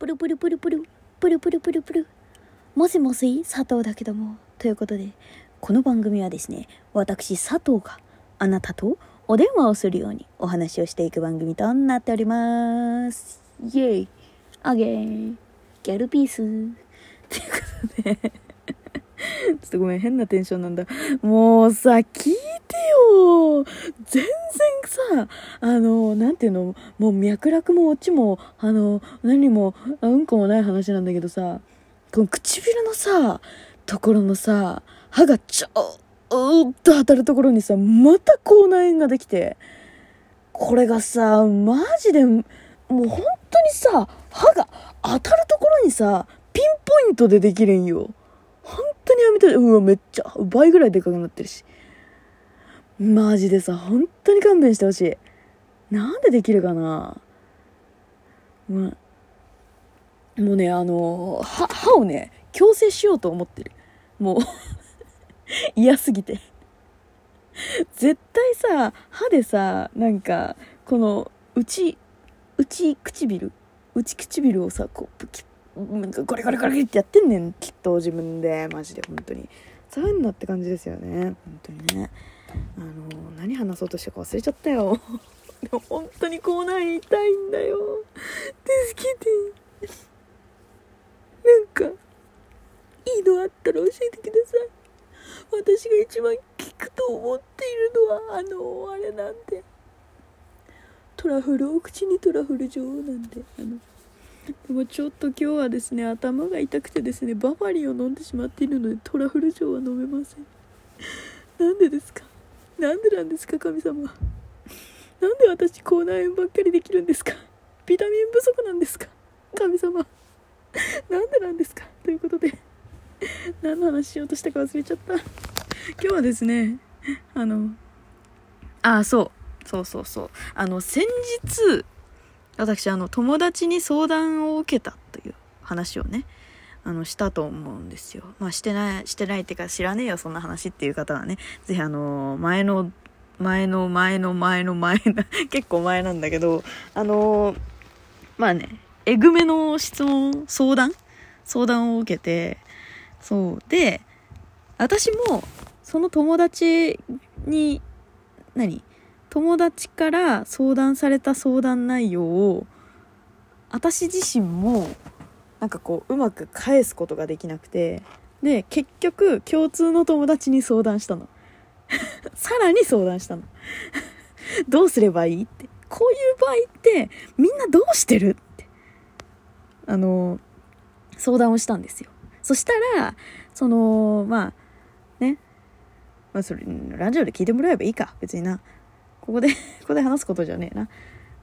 プルプルプルプル、プルプルプルプル。もしもし、佐藤だけども。ということで、この番組はですね、私佐藤があなたとお電話をするようにお話をしていく番組となっております。イエイアゲーギャルピースということで、ちょっとごめん、変なテンションなんだ。もうさ、聞いてよ全然さ、あの、なんていうの、もう脈絡もオチも、あの、何も、うんこもない話なんだけどさ、この唇のさ、ところのさ、歯がちょーっと当たるところにさ、また口内炎ができて、これがさ、マジで、もう本当にさ、歯が当たるところにさ、ピンポイントでできるんよ。当にやめて、うわ、めっちゃ、倍ぐらいでかくなってるし。マジでさ、本当に勘弁してほしい。なんでできるかなまもうね、あの、歯、歯をね、矯正しようと思ってる。もう 嫌すぎて。絶対さ、歯でさ、なんか、この、内、内唇内唇をさ、こう、プキッ、なんかゴリゴリゴリってやってんねん、きっと自分で。マジで、本当に。そういうのって感じですよね。本当にね。あの、何話そうとしたか忘れちゃったよ。でも本当に口内炎痛いんだよ。助けて。なんか、いいのあったら教えてください。私が一番効くと思っているのは、あの、あれなんで。トラフル、お口にトラフル女王なんで、あの、でもちょっと今日はですね、頭が痛くてですね、バファリンを飲んでしまっているので、トラフル女王は飲めません。なんでですか？なんでなんですか、神様。なんで私、口内炎ばっかりできるんですか？ビタミン不足なんですか？神様。なんでなんですか？ということで、何の話しようとしたか忘れちゃった。今日はですね、あの、あ、そう、そうそうそう。あの、先日、私、あの、友達に相談を受けたという話をね、あの、したと思うんですよ。まあ、してない、してないっていうか、知らねえよ、そんな話っていう方はね、ぜひあの、前の、前の前の前の前の、結構前なんだけど、あの、まあね、えぐめの質問、相談？相談を受けて、そう。で、私も、その友達に、何？友達から相談された相談内容を、私自身も、なんかこう、うまく返すことができなくて、で、結局、共通の友達に相談したの。さらに相談したの。どうすればいいって。こういう場合って、みんなどうしてるって。あの、相談をしたんですよ。そしたら、その、まあ、ね。まあ、それ、ラジオで聞いてもらえばいいか。別にな。ここで ここで話すことじゃねえな。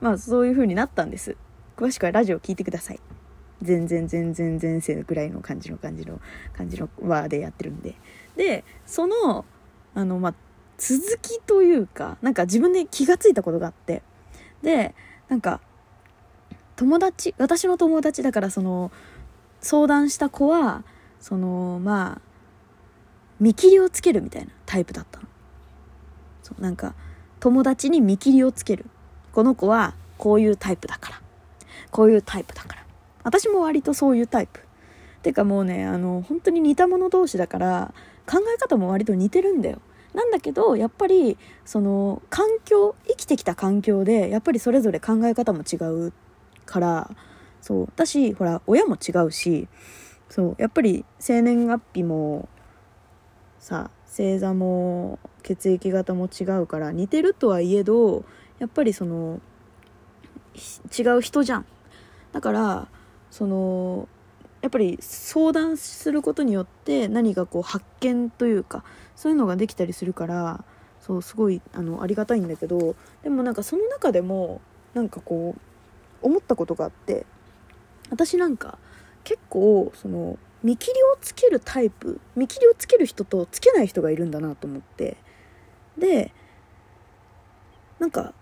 まあ、そういう風になったんです。詳しくはラジオ聞いてください。全然全然前世ぐらいの感じの感じの感じのワーでやってるんで。で、その、あの、まあ、続きというか、なんか自分で気がついたことがあって。で、なんか、友達、私の友達だからその、相談した子は、その、まあ、見切りをつけるみたいなタイプだったの。そう、なんか、友達に見切りをつける。この子は、こういうタイプだから。こういうタイプだから。私も割とそういうタイプ。てかもうね、あの、本当に似た者同士だから、考え方も割と似てるんだよ。なんだけど、やっぱり、その、環境、生きてきた環境で、やっぱりそれぞれ考え方も違うから、そう。だし、ほら、親も違うし、そう。やっぱり、生年月日も、さ、星座も、血液型も違うから、似てるとはいえど、やっぱりその、違う人じゃん。だから、その、やっぱり相談することによって何かこう発見というかそういうのができたりするからそうすごいあのありがたいんだけどでもなんかその中でもなんかこう思ったことがあって私なんか結構その見切りをつけるタイプ見切りをつける人とつけない人がいるんだなと思ってでなんか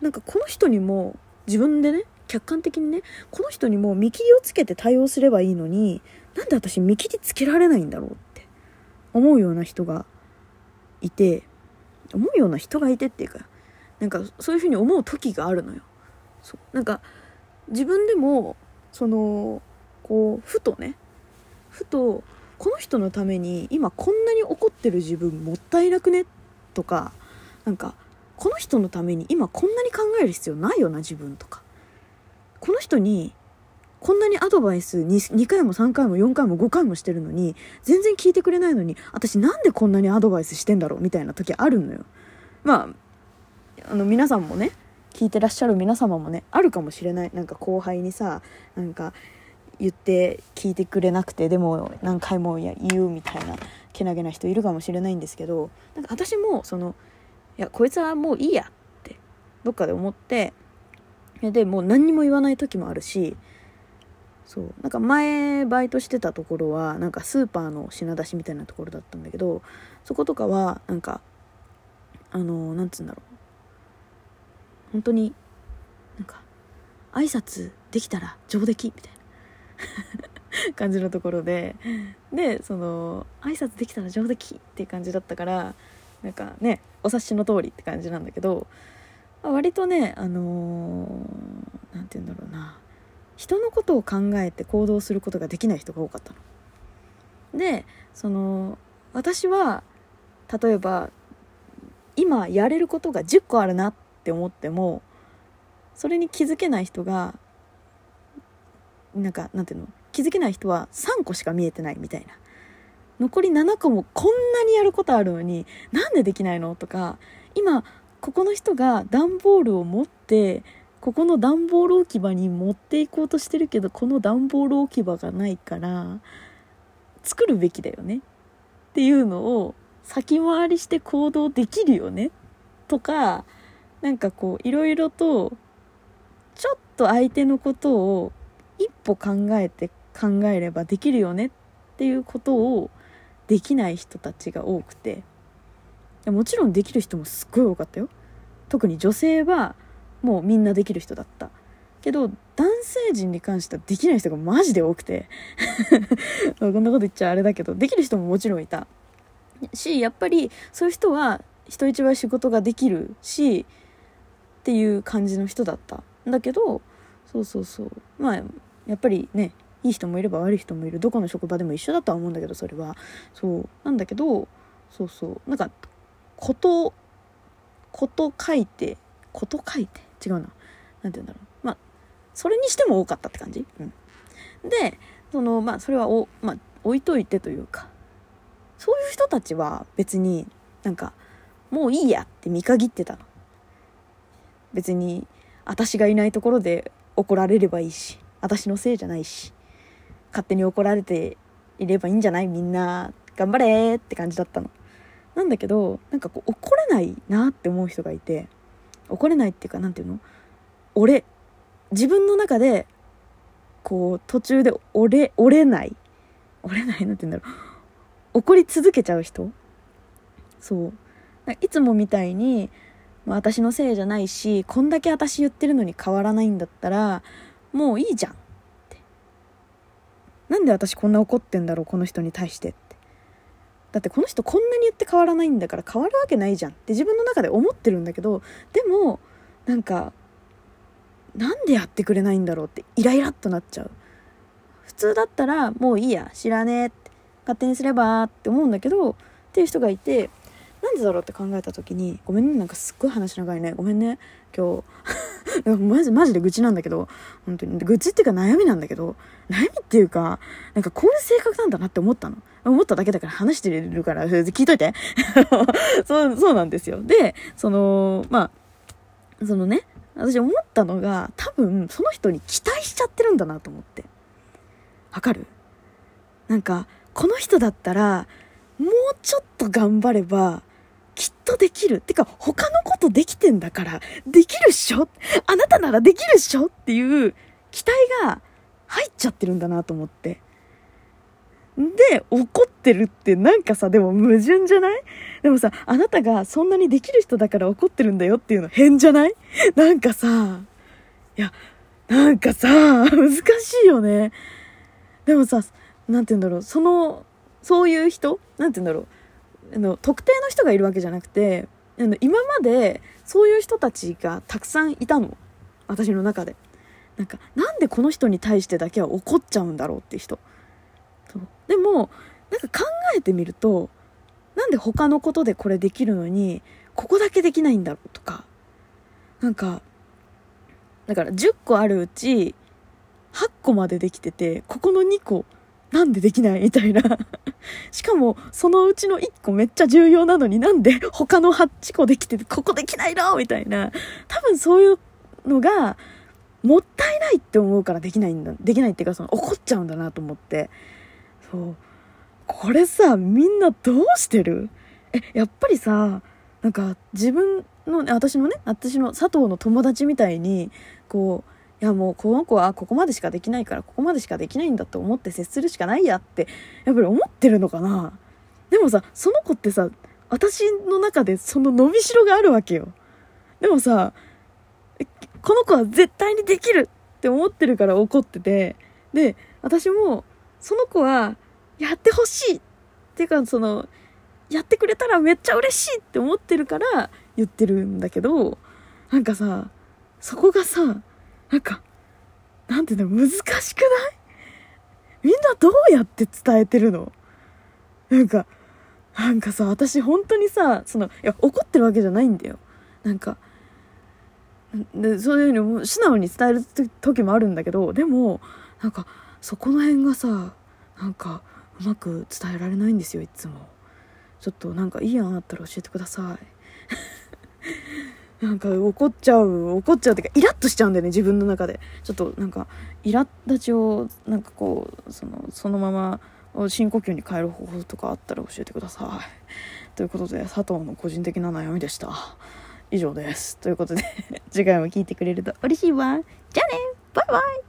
なんかこの人にも自分でね客観的にねこの人にも見切りをつけて対応すればいいのになんで私見切りつけられないんだろうって思うような人がいて思うような人がいてっていうかなんかそういうふうに思う時があるのよ。そう。なんか自分でもそのこうふとねふとこの人のために今こんなに怒ってる自分もったいなくねっとかなんかこの人のために今こんなに考える必要ないよな自分とか。この人にこんなにアドバイス 2, 2回も3回も4回も5回もしてるのに全然聞いてくれないのに私なんでこんなにアドバイスしてんだろうみたいな時あるのよ。まああの皆さんもね聞いてらっしゃる皆様もねあるかもしれない。なんか後輩にさなんか言って聞いてくれなくてでも何回も言うみたいな。けなげな人いるかもしれないんですけどなんか私もそのいやこいつはもういいやってどっかで思ってでもう何にも言わない時もあるしそうなんか前バイトしてたところはなんかスーパーの品出しみたいなところだったんだけどそことかはなんかあのなんつうんだろう。本当になんか挨拶できたら上出来みたいな。感じのところで。でその挨拶できたら上出来っていう感じだったからなんかねお察しの通りって感じなんだけど割とねあの何、て言うんだろうな。人のことを考えて行動することができない人が多かったの。でその私は例えば今やれることが10個あるなって思ってもそれに気づけない人がなんかなんていうの？気づけない人は3個しか見えてないみたいな。残り7個もこんなにやることあるのになんでできないのとか今ここの人が段ボールを持ってここの段ボール置き場に持っていこうとしてるけどこの段ボール置き場がないから作るべきだよね。っていうのを先回りして行動できるよね。とかなんかこういろいろとちょっと相手のことを一歩考えて考えればできるよねっていうことをできない人たちが多くて。もちろんできる人もすっごい多かったよ。特に女性はもうみんなできる人だった。けど男性陣に関してはできない人がマジで多くて。こんなこと言っちゃあれだけどできる人ももちろんいた。しやっぱりそういう人は人一倍仕事ができるしっていう感じの人だった。んだけどそうそうそう。まあやっぱりねいい人もいれば悪い人もいる。どこの職場でも一緒だとは思うんだけどそれは。そう。なんだけどそうそう。なんかことこと書いてこと書いて？違うな。何て言うんだろう。まあそれにしても多かったって感じ、うん、でそのまあそれはお、まあ、置いといてというか。そういう人たちは別になんかもういいやって見限ってたの。別に私がいないところで怒られればいいし私のせいじゃないし。勝手に怒られていればいいんじゃない？みんな頑張れって感じだったの。なんだけどなんかこう怒れないなって思う人がいて怒れないっていうか何て言うの？俺自分の中でこう途中で折れ折れない。折れないなんて言うんだろう。怒り続けちゃう人。そう。いつもみたいに私のせいじゃないしこんだけ私言ってるのに変わらないんだったらもういいじゃん。なんで私こんな怒ってんだろうこの人に対してって。だってこの人こんなに言って変わらないんだから変わるわけないじゃん。って自分の中で思ってるんだけどでもなんかなんでやってくれないんだろうってイライラっとなっちゃう。普通だったらもういいや知らねえって勝手にすればって思うんだけどっていう人がいてなんでだろうって考えた時にごめんねなんかすっごい話長いね。ごめんね。今日。マジマジで愚痴なんだけど。本当に。愚痴っていうか悩みなんだけど。悩みっていうかなんかこういう性格なんだなって思ったの。思っただけだから話してるから聞いといて。そうそうなんですよ。でそのまあそのね私思ったのが多分その人に期待しちゃってるんだなと思って。わかる？なんかこの人だったらもうちょっと頑張ればきっとできる。てか、他のことできてんだから、できるっしょ？あなたならできるっしょ？っていう期待が入っちゃってるんだなと思って。で、怒ってるってなんかさ、でも矛盾じゃない？でもさ、あなたがそんなにできる人だから怒ってるんだよっていうの変じゃない？なんかさ、いや、なんかさ、難しいよね。でもさ、なんて言うんだろう、その、そういう人？なんて言うんだろう。あの特定の人がいるわけじゃなくてあの今までそういう人たちがたくさんいたの。私の中で。なんかなんでこの人に対してだけは怒っちゃうんだろうって人。そう。でもなんか考えてみるとなんで他のことでこれできるのにここだけできないんだろうとか。なんかだから10個あるうち8個までできててここの2個なんでできないみたいな。しかもそのうちの1個めっちゃ重要なのになんで他の8個できててここできないのみたいな。多分そういうのがもったいないって思うからできないんだできないっていうかその怒っちゃうんだなと思って。そう。これさみんなどうしてる？えやっぱりさなんか自分の私のね私の佐藤の友達みたいにこういやもうこの子はここまでしかできないからここまでしかできないんだと思って接するしかないやってやっぱり思ってるのかな。でもさその子ってさ私の中でその伸びしろがあるわけよ。でもさこの子は絶対にできるって思ってるから怒っててで私もその子はやってほしいっていうかそのやってくれたらめっちゃ嬉しいって思ってるから言ってるんだけどなんかさそこがさなんかなんていうの難しくない？みんなどうやって伝えてるの？なんかなんかさ私本当にさそのいや怒ってるわけじゃないんだよ。なんかでそういうふうに素直に伝える時もあるんだけどでもなんかそこの辺がさなんかうまく伝えられないんですよいつも。ちょっとなんかいい案あったら教えてください。なんか怒っちゃう怒っちゃうっていうかイラッとしちゃうんだよね自分の中で。ちょっとなんかイラ立ちをなんかこうそのそのまま深呼吸に変える方法とかあったら教えてください。ということで佐藤の個人的な悩みでした。以上です。ということで次回も聞いてくれると嬉しいわ。じゃあね。バイバイ。